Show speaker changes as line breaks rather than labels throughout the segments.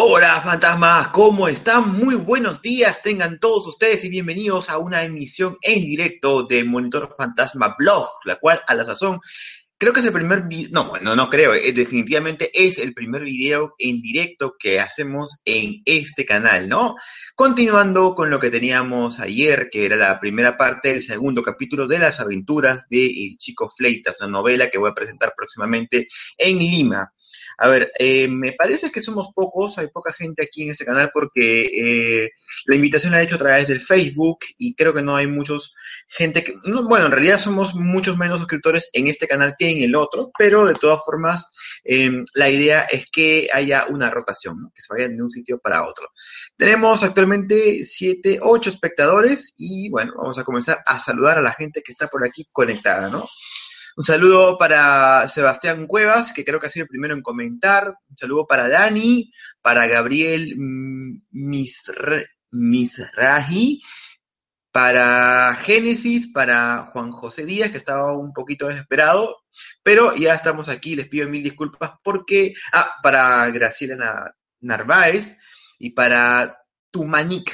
Hola fantasmas, ¿cómo están? Muy buenos días, tengan todos ustedes y bienvenidos a una emisión en directo de Monitor Fantasma Blog, la cual a la sazón creo que es el primer video, no, bueno, no creo, eh, definitivamente es el primer video en directo que hacemos en este canal, ¿no? Continuando con lo que teníamos ayer, que era la primera parte del segundo capítulo de las aventuras de El Chico Fleitas, la novela que voy a presentar próximamente en Lima. A ver, eh, me parece que somos pocos, hay poca gente aquí en este canal porque eh, la invitación la he hecho a través del Facebook y creo que no hay muchos gente que, no, bueno, en realidad somos muchos menos suscriptores en este canal que en el otro, pero de todas formas eh, la idea es que haya una rotación, ¿no? que se vayan de un sitio para otro. Tenemos actualmente siete, ocho espectadores y bueno, vamos a comenzar a saludar a la gente que está por aquí conectada, ¿no? Un saludo para Sebastián Cuevas, que creo que ha sido el primero en comentar. Un saludo para Dani, para Gabriel Misra, Misraji, para Génesis, para Juan José Díaz, que estaba un poquito desesperado, pero ya estamos aquí, les pido mil disculpas porque, ah, para Graciela Narváez y para Tumanik.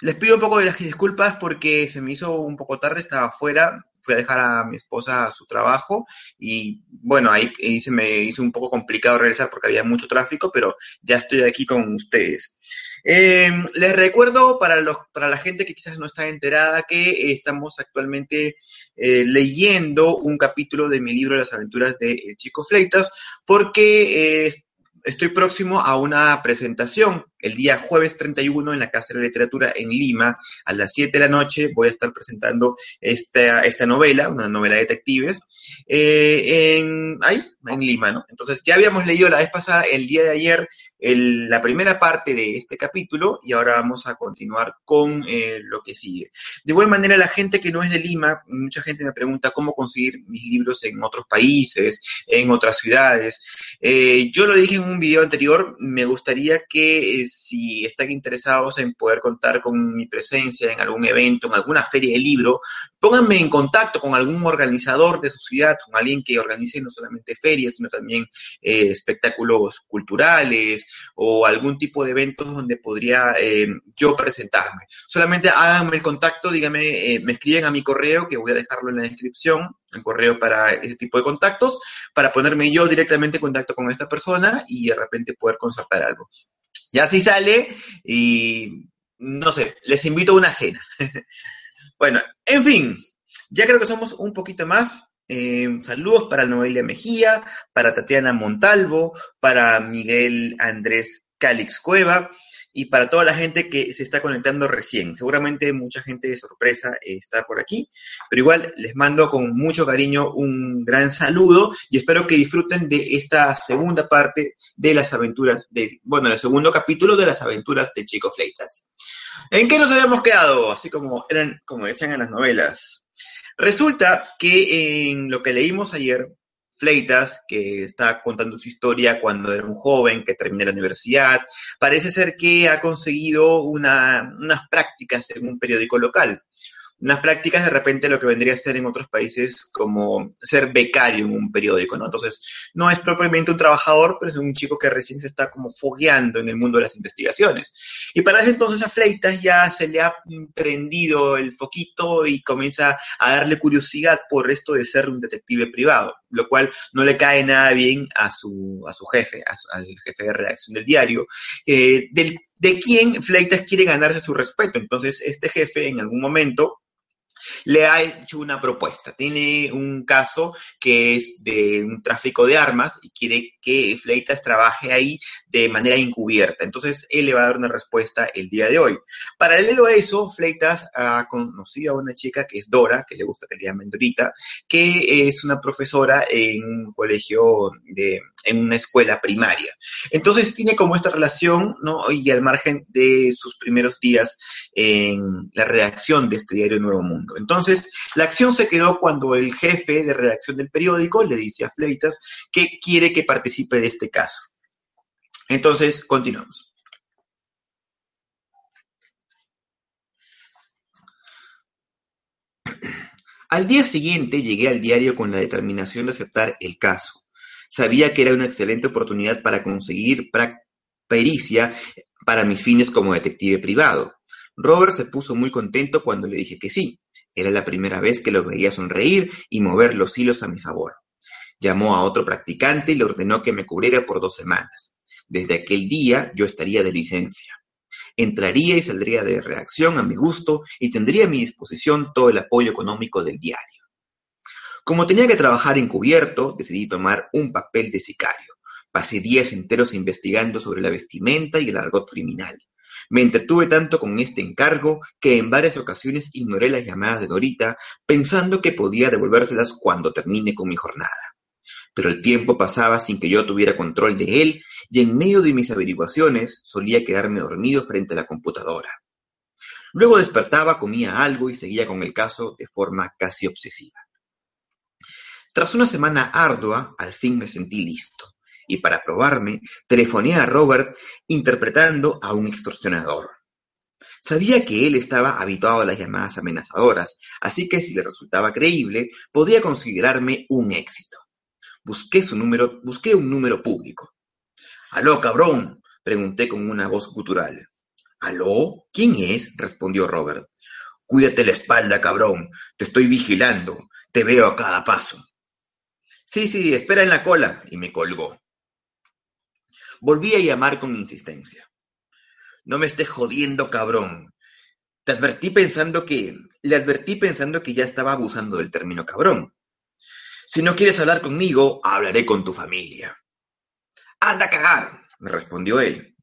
Les pido un poco de las disculpas porque se me hizo un poco tarde, estaba afuera, fui a dejar a mi esposa a su trabajo y bueno, ahí, se me hizo un poco complicado regresar porque había mucho tráfico, pero ya estoy aquí con ustedes. Eh, les recuerdo para, los, para la gente que quizás no está enterada que estamos actualmente eh, leyendo un capítulo de mi libro Las aventuras de El Chico Fleitas porque eh, estoy próximo a una presentación el día jueves 31 en la Casa de la Literatura en Lima. A las 7 de la noche voy a estar presentando esta, esta novela, una novela de detectives, eh, en, ahí, en Lima, ¿no? Entonces, ya habíamos leído la vez pasada, el día de ayer, la primera parte de este capítulo y ahora vamos a continuar con eh, lo que sigue. De igual manera, la gente que no es de Lima, mucha gente me pregunta cómo conseguir mis libros en otros países, en otras ciudades. Eh, yo lo dije en un video anterior, me gustaría que si están interesados en poder contar con mi presencia en algún evento, en alguna feria de libro, pónganme en contacto con algún organizador de su ciudad, con alguien que organice no solamente ferias, sino también eh, espectáculos culturales o algún tipo de eventos donde podría eh, yo presentarme. Solamente háganme el contacto, díganme, eh, me escriben a mi correo, que voy a dejarlo en la descripción, el correo para ese tipo de contactos, para ponerme yo directamente en contacto con esta persona y de repente poder concertar algo. Ya así sale y no sé, les invito a una cena. bueno, en fin, ya creo que somos un poquito más. Eh, saludos para Noelia Mejía, para Tatiana Montalvo, para Miguel Andrés Calix Cueva y para toda la gente que se está conectando recién. Seguramente mucha gente de sorpresa está por aquí, pero igual les mando con mucho cariño un gran saludo y espero que disfruten de esta segunda parte de las aventuras, de, bueno, el segundo capítulo de las aventuras de Chico Fleitas. ¿En qué nos habíamos quedado? Así como eran, como decían en las novelas. Resulta que en lo que leímos ayer, Fleitas, que está contando su historia cuando era un joven que terminó la universidad, parece ser que ha conseguido una, unas prácticas en un periódico local. Unas prácticas de repente lo que vendría a ser en otros países como ser becario en un periódico, ¿no? Entonces, no es propiamente un trabajador, pero es un chico que recién se está como fogueando en el mundo de las investigaciones. Y para ese entonces a Fleitas ya se le ha prendido el foquito y comienza a darle curiosidad por esto de ser un detective privado, lo cual no le cae nada bien a su, a su jefe, al jefe de redacción del diario, eh, de quien Fleitas quiere ganarse su respeto. Entonces, este jefe en algún momento le ha hecho una propuesta. Tiene un caso que es de un tráfico de armas y quiere que Fleitas trabaje ahí de manera encubierta. Entonces, él le va a dar una respuesta el día de hoy. Paralelo a eso, Fleitas ha conocido a una chica que es Dora, que le gusta que le llamen Dorita, que es una profesora en un colegio de en una escuela primaria. Entonces tiene como esta relación, ¿no? Y al margen de sus primeros días en la redacción de este diario Nuevo Mundo. Entonces, la acción se quedó cuando el jefe de redacción del periódico le dice a Fleitas que quiere que participe de este caso. Entonces, continuamos. Al día siguiente llegué al diario con la determinación de aceptar el caso. Sabía que era una excelente oportunidad para conseguir pericia para mis fines como detective privado. Robert se puso muy contento cuando le dije que sí. Era la primera vez que lo veía sonreír y mover los hilos a mi favor. Llamó a otro practicante y le ordenó que me cubriera por dos semanas. Desde aquel día yo estaría de licencia. Entraría y saldría de reacción a mi gusto y tendría a mi disposición todo el apoyo económico del diario. Como tenía que trabajar encubierto, decidí tomar un papel de sicario. Pasé días enteros investigando sobre la vestimenta y el argot criminal. Me entretuve tanto con este encargo que en varias ocasiones ignoré las llamadas de Dorita, pensando que podía devolvérselas cuando termine con mi jornada. Pero el tiempo pasaba sin que yo tuviera control de él y en medio de mis averiguaciones solía quedarme dormido frente a la computadora. Luego despertaba, comía algo y seguía con el caso de forma casi obsesiva. Tras una semana ardua, al fin me sentí listo, y para probarme, telefoné a Robert interpretando a un extorsionador. Sabía que él estaba habituado a las llamadas amenazadoras, así que si le resultaba creíble, podía considerarme un éxito. Busqué su número, busqué un número público. «Aló, cabrón», pregunté con una voz gutural. «¿Aló? ¿Quién es?» respondió Robert. «Cuídate la espalda, cabrón. Te estoy vigilando. Te veo a cada paso». «Sí, sí, espera en la cola», y me colgó. Volví a llamar con insistencia. «No me estés jodiendo, cabrón. Te advertí pensando que... Le advertí pensando que ya estaba abusando del término cabrón. Si no quieres hablar conmigo, hablaré con tu familia. Anda a cagar, me respondió él.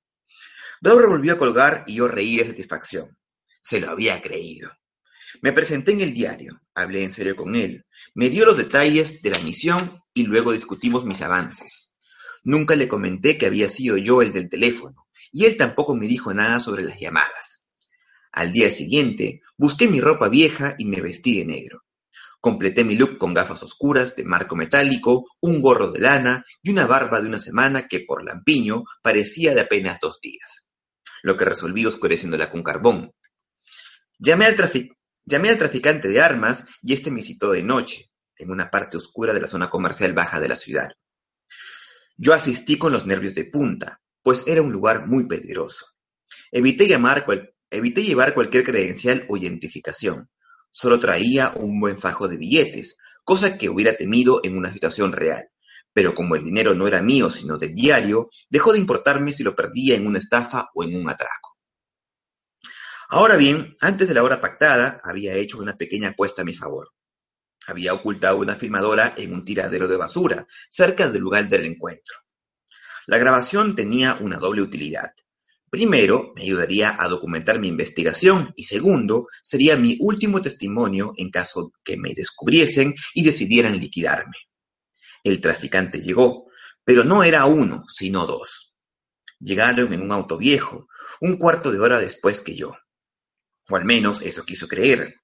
Robert volvió a colgar y yo reí de satisfacción. Se lo había creído. Me presenté en el diario, hablé en serio con él, me dio los detalles de la misión y luego discutimos mis avances. Nunca le comenté que había sido yo el del teléfono, y él tampoco me dijo nada sobre las llamadas. Al día siguiente, busqué mi ropa vieja y me vestí de negro. Completé mi look con gafas oscuras de marco metálico, un gorro de lana y una barba de una semana que por lampiño parecía de apenas dos días, lo que resolví oscureciéndola con carbón. Llamé al, Llamé al traficante de armas y este me citó de noche, en una parte oscura de la zona comercial baja de la ciudad. Yo asistí con los nervios de punta, pues era un lugar muy peligroso. Evité, llevar cualquier credencial o identificación, Solo traía un buen fajo de billetes, cosa que hubiera temido en una situación real. Pero como el dinero no era mío sino del diario, dejó de importarme si lo perdía en una estafa o en un atraco. Ahora bien, antes de la hora pactada, había hecho una pequeña apuesta a mi favor. Había ocultado una filmadora en un tiradero de basura, cerca del lugar del encuentro. La grabación tenía una doble utilidad. Primero, me ayudaría a documentar mi investigación y segundo, sería mi último testimonio en caso que me descubriesen y decidieran liquidarme. El traficante llegó, pero no era uno, sino dos. Llegaron en un auto viejo, un cuarto de hora después que yo. O al menos eso quiso creer.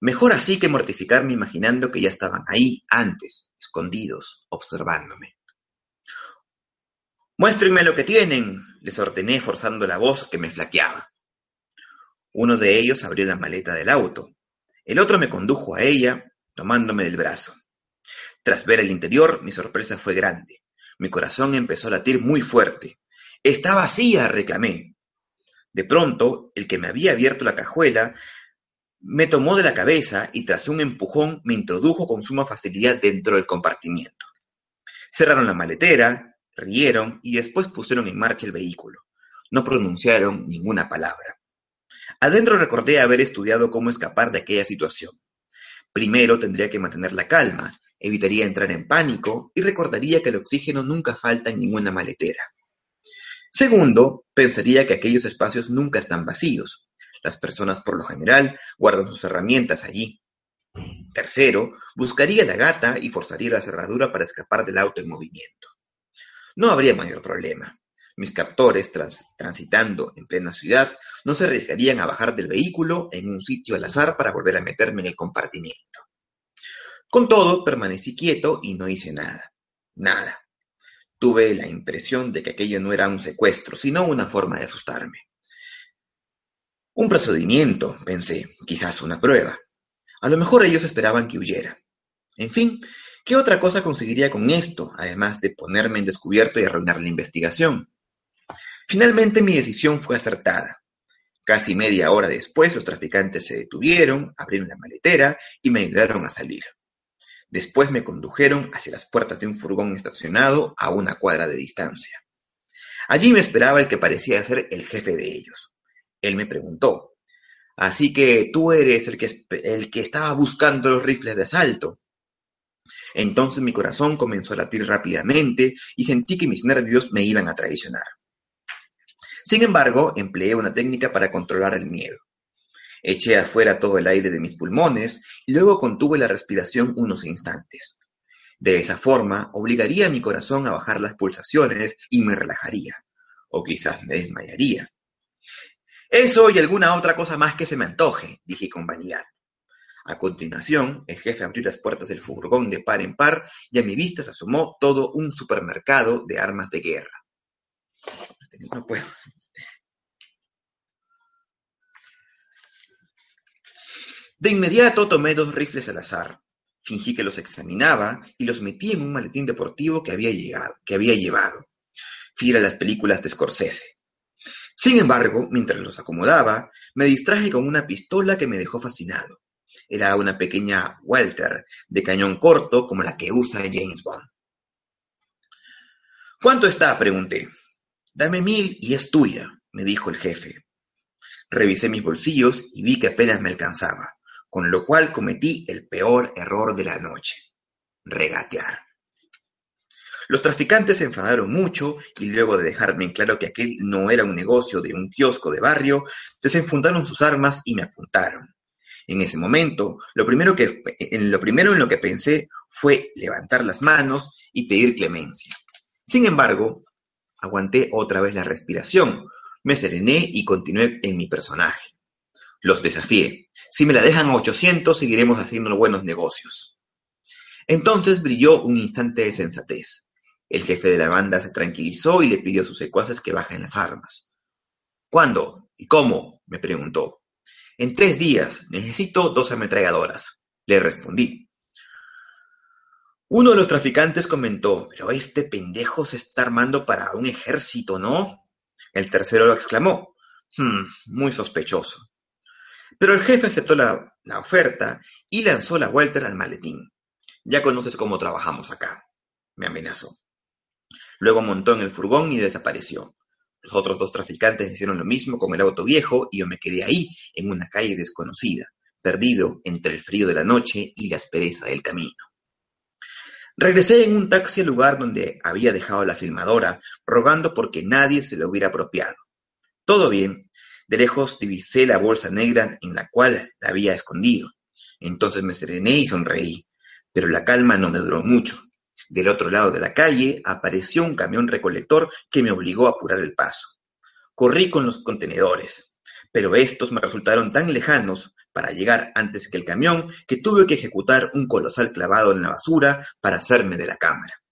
Mejor así que mortificarme imaginando que ya estaban ahí antes, escondidos, observándome. Muéstrenme lo que tienen, les ordené forzando la voz que me flaqueaba. Uno de ellos abrió la maleta del auto. El otro me condujo a ella, tomándome del brazo. Tras ver el interior, mi sorpresa fue grande. Mi corazón empezó a latir muy fuerte. Está vacía, reclamé. De pronto, el que me había abierto la cajuela me tomó de la cabeza y tras un empujón me introdujo con suma facilidad dentro del compartimiento. Cerraron la maletera, Rieron y después pusieron en marcha el vehículo. No pronunciaron ninguna palabra. Adentro recordé haber estudiado cómo escapar de aquella situación. Primero tendría que mantener la calma, evitaría entrar en pánico y recordaría que el oxígeno nunca falta en ninguna maletera. Segundo, pensaría que aquellos espacios nunca están vacíos. Las personas por lo general guardan sus herramientas allí. Tercero, buscaría la gata y forzaría la cerradura para escapar del auto en movimiento. No habría mayor problema. Mis captores, transitando en plena ciudad, no se arriesgarían a bajar del vehículo en un sitio al azar para volver a meterme en el compartimiento. Con todo, permanecí quieto y no hice nada. Nada. Tuve la impresión de que aquello no era un secuestro, sino una forma de asustarme. Un procedimiento, pensé, quizás una prueba. A lo mejor ellos esperaban que huyera. En fin, ¿qué otra cosa conseguiría con esto, además de ponerme en descubierto y arruinar la investigación? Finalmente mi decisión fue acertada. Casi media hora después los traficantes se detuvieron, abrieron la maletera y me ayudaron a salir. Después me condujeron hacia las puertas de un furgón estacionado a una cuadra de distancia. Allí me esperaba el que parecía ser el jefe de ellos. Él me preguntó, así que tú eres el que, el que estaba buscando los rifles de asalto. Entonces mi corazón comenzó a latir rápidamente y sentí que mis nervios me iban a traicionar. Sin embargo, empleé una técnica para controlar el miedo. Eché afuera todo el aire de mis pulmones y luego contuve la respiración unos instantes. De esa forma, obligaría a mi corazón a bajar las pulsaciones y me relajaría, o quizás me desmayaría. Eso y alguna otra cosa más que se me antoje, dije con vanidad. A continuación, el jefe abrió las puertas del furgón de par en par y a mi vista se asomó todo un supermercado de armas de guerra. No puedo. De inmediato tomé dos rifles al azar. Fingí que los examinaba y los metí en un maletín deportivo que había, llegado, que había llevado. Fiel a las películas de Scorsese. Sin embargo, mientras los acomodaba, me distraje con una pistola que me dejó fascinado. Era una pequeña Walter de cañón corto como la que usa James Bond. ¿Cuánto está? pregunté. Dame mil y es tuya, me dijo el jefe. Revisé mis bolsillos y vi que apenas me alcanzaba, con lo cual cometí el peor error de la noche, regatear. Los traficantes se enfadaron mucho y luego de dejarme en claro que aquel no era un negocio de un kiosco de barrio, desenfundaron sus armas y me apuntaron. En ese momento, lo primero, que, en lo primero en lo que pensé fue levantar las manos y pedir clemencia. Sin embargo, aguanté otra vez la respiración, me serené y continué en mi personaje. Los desafié. Si me la dejan a 800, seguiremos haciendo buenos negocios. Entonces brilló un instante de sensatez. El jefe de la banda se tranquilizó y le pidió a sus secuaces que bajen las armas. ¿Cuándo? ¿Y cómo? me preguntó. En tres días. Necesito dos ametralladoras. Le respondí. Uno de los traficantes comentó, pero este pendejo se está armando para un ejército, ¿no? El tercero lo exclamó. Hmm, muy sospechoso. Pero el jefe aceptó la, oferta y lanzó la vuelta al maletín. Ya conoces cómo trabajamos acá, me amenazó. Luego montó en el furgón y desapareció. Los otros dos traficantes hicieron lo mismo con el auto viejo y yo me quedé ahí, en una calle desconocida, perdido entre el frío de la noche y la aspereza del camino. Regresé en un taxi al lugar donde había dejado la filmadora, rogando porque nadie se la hubiera apropiado. Todo bien. De lejos divisé la bolsa negra en la cual la había escondido. Entonces me serené y sonreí. Pero la calma no me duró mucho. Del otro lado de la calle apareció un camión recolector que me obligó a apurar el paso. Corrí con los contenedores, pero estos me resultaron tan lejanos para llegar antes que el camión que tuve que ejecutar un colosal clavado en la basura para hacerme de la cámara.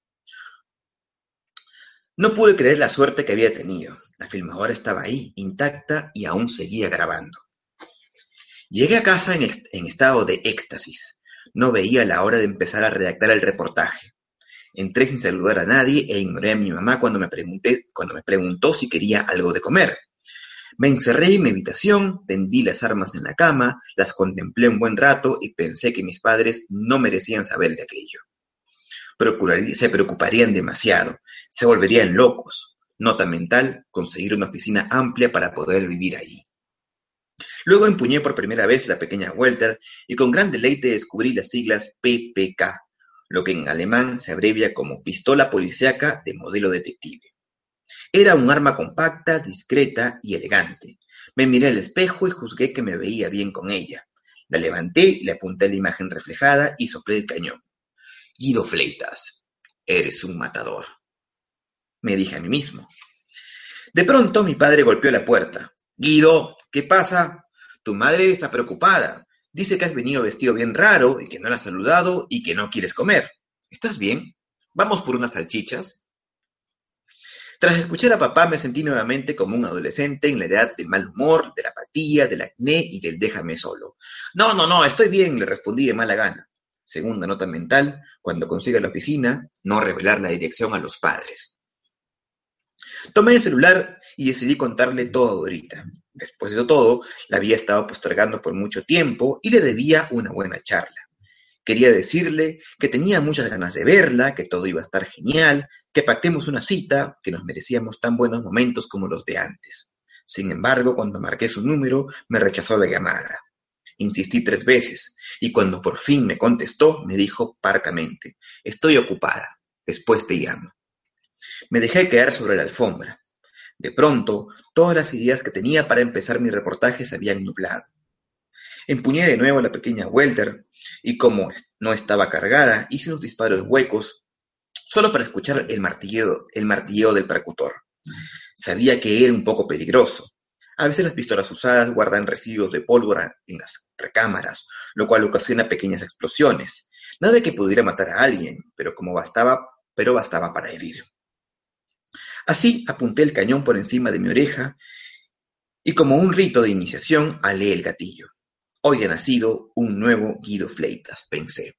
No pude creer la suerte que había tenido. La filmadora estaba ahí, intacta, y aún seguía grabando. Llegué a casa en, estado de éxtasis. No veía la hora de empezar a redactar el reportaje. Entré sin saludar a nadie e ignoré a mi mamá cuando me, pregunté, cuando me preguntó si quería algo de comer. Me encerré en mi habitación, tendí las armas en la cama, las contemplé un buen rato y pensé que mis padres no merecían saber de aquello. se preocuparían demasiado, se volverían locos. Nota mental, conseguir una oficina amplia para poder vivir allí. Luego empuñé por primera vez la pequeña Welter y con gran deleite descubrí las siglas PPK, lo que en alemán se abrevia como pistola policíaca de modelo detective. Era un arma compacta, discreta y elegante. Me miré al espejo y juzgué que me veía bien con ella. La levanté, le apunté la imagen reflejada y soplé el cañón. Guido Fleitas, eres un matador. Me dije a mí mismo. De pronto mi padre golpeó la puerta. Guido, ¿qué pasa? Tu madre está preocupada. Dice que has venido vestido bien raro y que no la has saludado y que no quieres comer. ¿Estás bien? ¿Vamos por unas salchichas? Tras escuchar a papá me sentí nuevamente como un adolescente en la edad del mal humor, de la apatía, del acné y del déjame solo. No, no, no, estoy bien, le respondí de mala gana. Segunda nota mental, cuando consiga la oficina, no revelar la dirección a los padres. Tomé el celular y decidí contarle todo a Dorita. Después de todo, la había estado postergando por mucho tiempo y le debía una buena charla. Quería decirle que tenía muchas ganas de verla, que todo iba a estar genial, que pactemos una cita, que nos merecíamos tan buenos momentos como los de antes. Sin embargo, cuando marqué su número, me rechazó la llamada. Insistí tres veces, y cuando por fin me contestó, me dijo parcamente, estoy ocupada, después te llamo. Me dejé caer sobre la alfombra. De pronto, todas las ideas que tenía para empezar mi reportaje se habían nublado. Empuñé de nuevo la pequeña welter, y como no estaba cargada, hice unos disparos huecos, solo para escuchar el martilleo, el martilleo del percutor. Sabía que era un poco peligroso, a veces las pistolas usadas guardan residuos de pólvora en las recámaras, lo cual ocasiona pequeñas explosiones. Nada que pudiera matar a alguien, pero como bastaba, pero bastaba para herir. Así apunté el cañón por encima de mi oreja y como un rito de iniciación alé el gatillo. Hoy ha nacido un nuevo Guido Fleitas, pensé.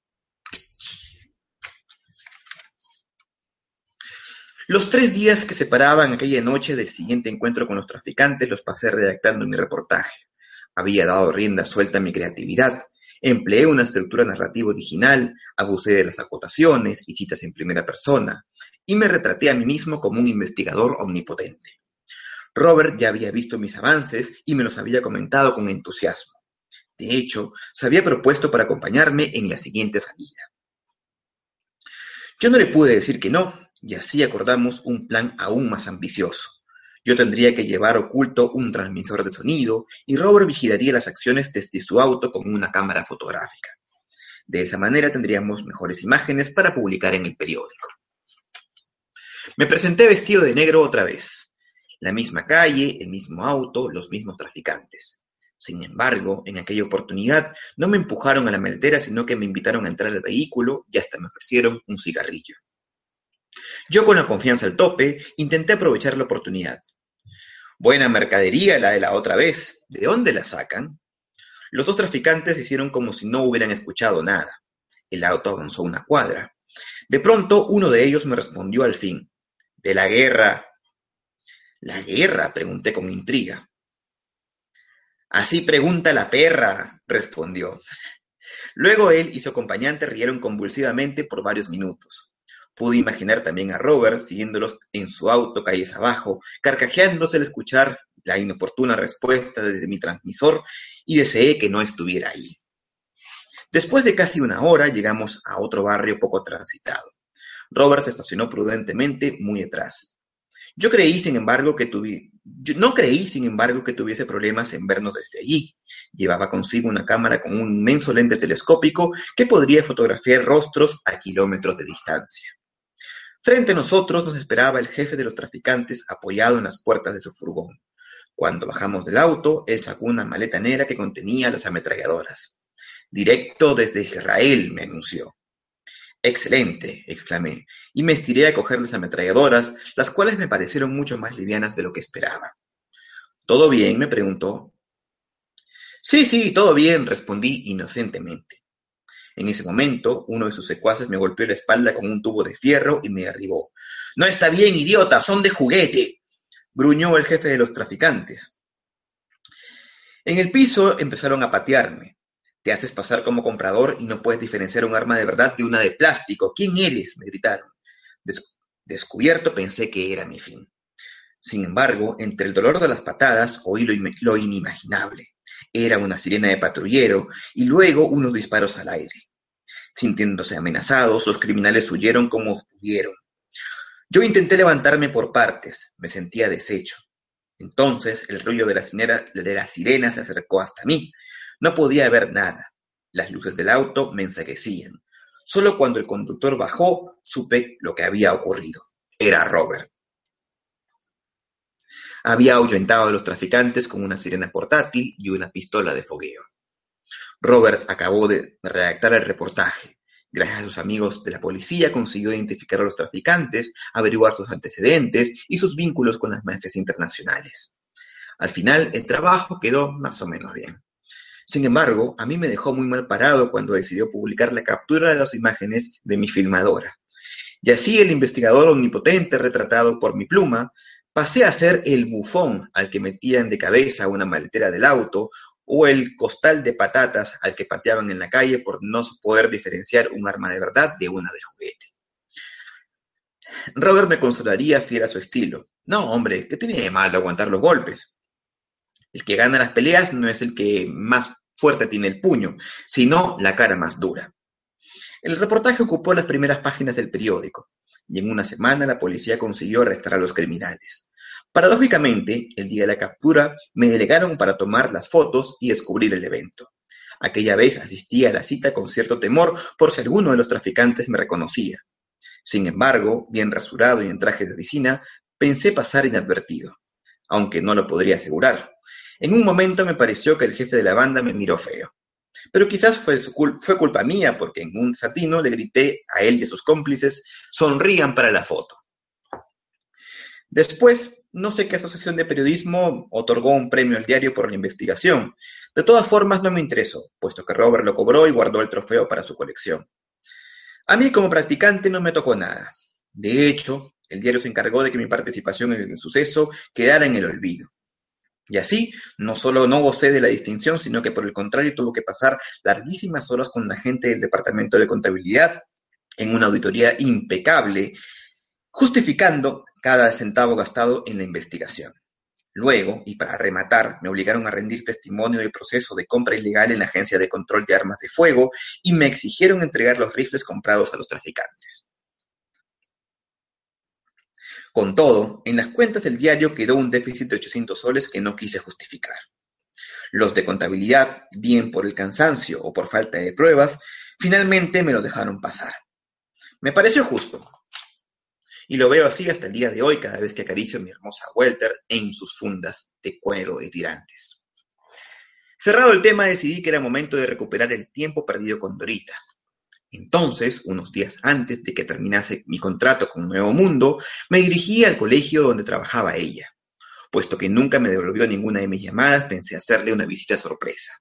Los tres días que separaban aquella noche del siguiente encuentro con los traficantes los pasé redactando mi reportaje. Había dado rienda suelta a mi creatividad, empleé una estructura narrativa original, abusé de las acotaciones y citas en primera persona, y me retraté a mí mismo como un investigador omnipotente. Robert ya había visto mis avances y me los había comentado con entusiasmo. De hecho, se había propuesto para acompañarme en la siguiente salida. Yo no le pude decir que no, y así acordamos un plan aún más ambicioso. Yo tendría que llevar oculto un transmisor de sonido y Robert vigilaría las acciones desde su auto con una cámara fotográfica. De esa manera tendríamos mejores imágenes para publicar en el periódico. Me presenté vestido de negro otra vez. La misma calle, el mismo auto, los mismos traficantes. Sin embargo, en aquella oportunidad no me empujaron a la maletera, sino que me invitaron a entrar al vehículo y hasta me ofrecieron un cigarrillo. Yo con la confianza al tope, intenté aprovechar la oportunidad. Buena mercadería la de la otra vez. ¿De dónde la sacan? Los dos traficantes hicieron como si no hubieran escuchado nada. El auto avanzó una cuadra. De pronto uno de ellos me respondió al fin. De la guerra. ¿La guerra? pregunté con intriga. Así pregunta la perra, respondió. Luego él y su acompañante rieron convulsivamente por varios minutos. Pude imaginar también a Robert siguiéndolos en su auto calles abajo, carcajeándose al escuchar la inoportuna respuesta desde mi transmisor y deseé que no estuviera ahí. Después de casi una hora llegamos a otro barrio poco transitado. Robert se estacionó prudentemente muy atrás. Yo creí, sin embargo, que no creí, sin embargo, que tuviese problemas en vernos desde allí. Llevaba consigo una cámara con un inmenso lente telescópico que podría fotografiar rostros a kilómetros de distancia. Frente a nosotros nos esperaba el jefe de los traficantes apoyado en las puertas de su furgón. Cuando bajamos del auto, él sacó una maleta negra que contenía las ametralladoras. Directo desde Israel, me anunció. Excelente, exclamé, y me estiré a coger las ametralladoras, las cuales me parecieron mucho más livianas de lo que esperaba. ¿Todo bien? me preguntó. Sí, sí, todo bien, respondí inocentemente. En ese momento, uno de sus secuaces me golpeó la espalda con un tubo de fierro y me derribó. No está bien, idiota, son de juguete, gruñó el jefe de los traficantes. En el piso empezaron a patearme. Te haces pasar como comprador y no puedes diferenciar un arma de verdad de una de plástico. ¿Quién eres? me gritaron. descubierto pensé que era mi fin. Sin embargo, entre el dolor de las patadas oí lo inimaginable. Era una sirena de patrullero y luego unos disparos al aire. Sintiéndose amenazados, los criminales huyeron como pudieron. Yo intenté levantarme por partes, me sentía deshecho. Entonces el ruido de la, de la sirena se acercó hasta mí. No podía ver nada. Las luces del auto me enseguecían. Solo cuando el conductor bajó supe lo que había ocurrido. Era Robert. Había ahuyentado a los traficantes con una sirena portátil y una pistola de fogueo. Robert acabó de redactar el reportaje. Gracias a sus amigos de la policía consiguió identificar a los traficantes, averiguar sus antecedentes y sus vínculos con las mafias internacionales. Al final, el trabajo quedó más o menos bien. Sin embargo, a mí me dejó muy mal parado cuando decidió publicar la captura de las imágenes de mi filmadora. Y así el investigador omnipotente retratado por mi pluma pasé a ser el bufón al que metían de cabeza una maletera del auto o el costal de patatas al que pateaban en la calle por no poder diferenciar un arma de verdad de una de juguete. Robert me consolaría fiel a su estilo. No, hombre, ¿qué tiene de malo aguantar los golpes? El que gana las peleas no es el que más fuerte tiene el puño, sino la cara más dura. El reportaje ocupó las primeras páginas del periódico, y en una semana la policía consiguió arrestar a los criminales. Paradójicamente, el día de la captura me delegaron para tomar las fotos y descubrir el evento. Aquella vez asistí a la cita con cierto temor por si alguno de los traficantes me reconocía. Sin embargo, bien rasurado y en traje de oficina, pensé pasar inadvertido, aunque no lo podría asegurar. En un momento me pareció que el jefe de la banda me miró feo. Pero quizás fue, culpa mía porque en un satino le grité a él y a sus cómplices, sonrían para la foto. Después, no sé qué asociación de periodismo otorgó un premio al diario por la investigación. De todas formas, no me interesó, puesto que Robert lo cobró y guardó el trofeo para su colección. A mí como practicante no me tocó nada. De hecho, el diario se encargó de que mi participación en el suceso quedara en el olvido. Y así, no solo no gocé de la distinción, sino que por el contrario tuvo que pasar larguísimas horas con la gente del Departamento de Contabilidad en una auditoría impecable, justificando cada centavo gastado en la investigación. Luego, y para rematar, me obligaron a rendir testimonio del proceso de compra ilegal en la Agencia de Control de Armas de Fuego y me exigieron entregar los rifles comprados a los traficantes. Con todo, en las cuentas del diario quedó un déficit de 800 soles que no quise justificar. Los de contabilidad, bien por el cansancio o por falta de pruebas, finalmente me lo dejaron pasar. Me pareció justo. Y lo veo así hasta el día de hoy cada vez que acaricio a mi hermosa Welter en sus fundas de cuero de tirantes. Cerrado el tema, decidí que era momento de recuperar el tiempo perdido con Dorita, entonces, unos días antes de que terminase mi contrato con Nuevo Mundo, me dirigí al colegio donde trabajaba ella. Puesto que nunca me devolvió ninguna de mis llamadas, pensé hacerle una visita sorpresa.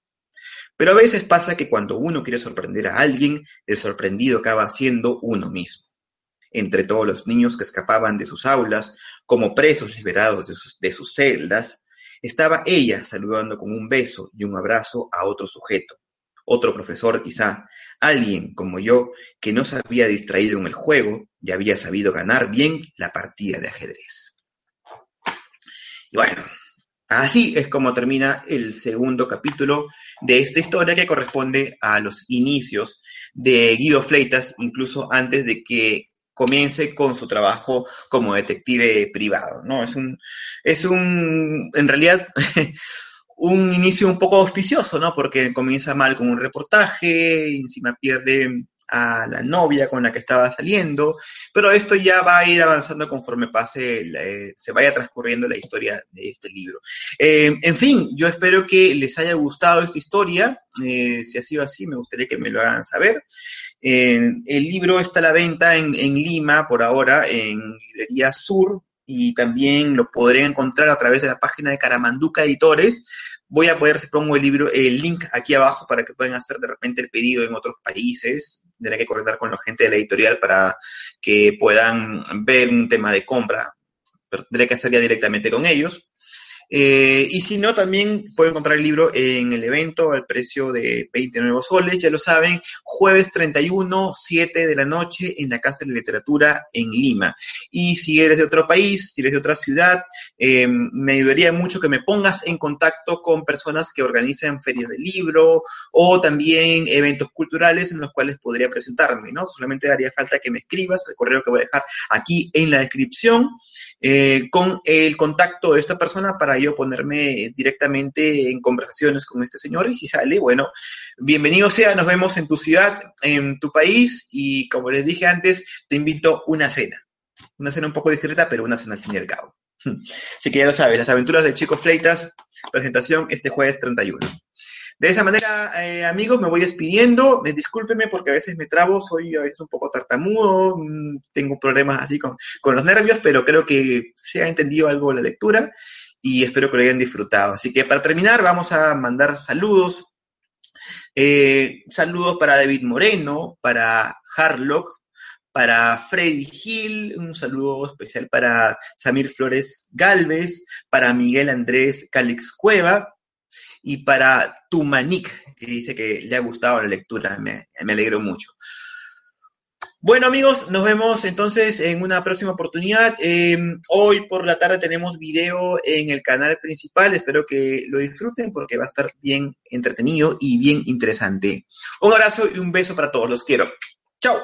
Pero a veces pasa que cuando uno quiere sorprender a alguien, el sorprendido acaba siendo uno mismo. Entre todos los niños que escapaban de sus aulas, como presos liberados de sus, de sus celdas, estaba ella saludando con un beso y un abrazo a otro sujeto, otro profesor quizá, alguien como yo que no se había distraído en el juego y había sabido ganar bien la partida de ajedrez. Y bueno, así es como termina el segundo capítulo de esta historia que corresponde a los inicios de Guido Fleitas, incluso antes de que comience con su trabajo como detective privado, ¿no? Es un, es un, en realidad, un inicio un poco auspicioso, ¿no? Porque comienza mal con un reportaje, encima pierde a la novia con la que estaba saliendo, pero esto ya va a ir avanzando conforme pase, eh, se vaya transcurriendo la historia de este libro. Eh, en fin, yo espero que les haya gustado esta historia, eh, si ha sido así, me gustaría que me lo hagan saber. el libro está a la venta en, en Lima por ahora, en Librería Sur, y también lo podré encontrar a través de la página de Caramanduca Editores. Voy a poder, si pongo el libro, el link aquí abajo para que puedan hacer de repente el pedido en otros países. Tendré que conectar con la gente de la editorial para que puedan ver un tema de compra, pero tendré que hacer ya directamente con ellos. Eh, y si no, también pueden encontrar el libro en el evento al precio de 20 nuevos soles, ya lo saben, jueves 31, 7 de la noche en la Casa de Literatura en Lima. Y si eres de otro país, si eres de otra ciudad, eh, me ayudaría mucho que me pongas en contacto con personas que organizan ferias de libro o también eventos culturales en los cuales podría presentarme, ¿no? Solamente haría falta que me escribas el correo que voy a dejar aquí en la descripción eh, con el contacto de esta persona para yo ponerme directamente en conversaciones con este señor y si sale, bueno, bienvenido sea, nos vemos en tu ciudad, en tu país y como les dije antes, te invito una cena. Una cena un poco discreta, pero una cena al fin y al cabo. Así que ya lo sabes, las aventuras de Chico Fleitas, presentación este jueves 31. De esa manera, eh, amigos, me voy despidiendo. Me discúlpenme porque a veces me trabo, soy a veces un poco tartamudo, mm, tengo problemas así con, con los nervios, pero creo que se ha entendido algo la lectura y espero que lo hayan disfrutado. Así que para terminar, vamos a mandar saludos. Eh, saludos para David Moreno, para Harlock, para Freddy Gil, un saludo especial para Samir Flores Galvez, para Miguel Andrés Calix Cueva y para Tumanik, que dice que le ha gustado la lectura, me, alegro mucho. Bueno amigos, nos vemos entonces en una próxima oportunidad. Eh, hoy por la tarde tenemos video en el canal principal, espero que lo disfruten porque va a estar bien entretenido y bien interesante. Un abrazo y un beso para todos, los quiero. Chao.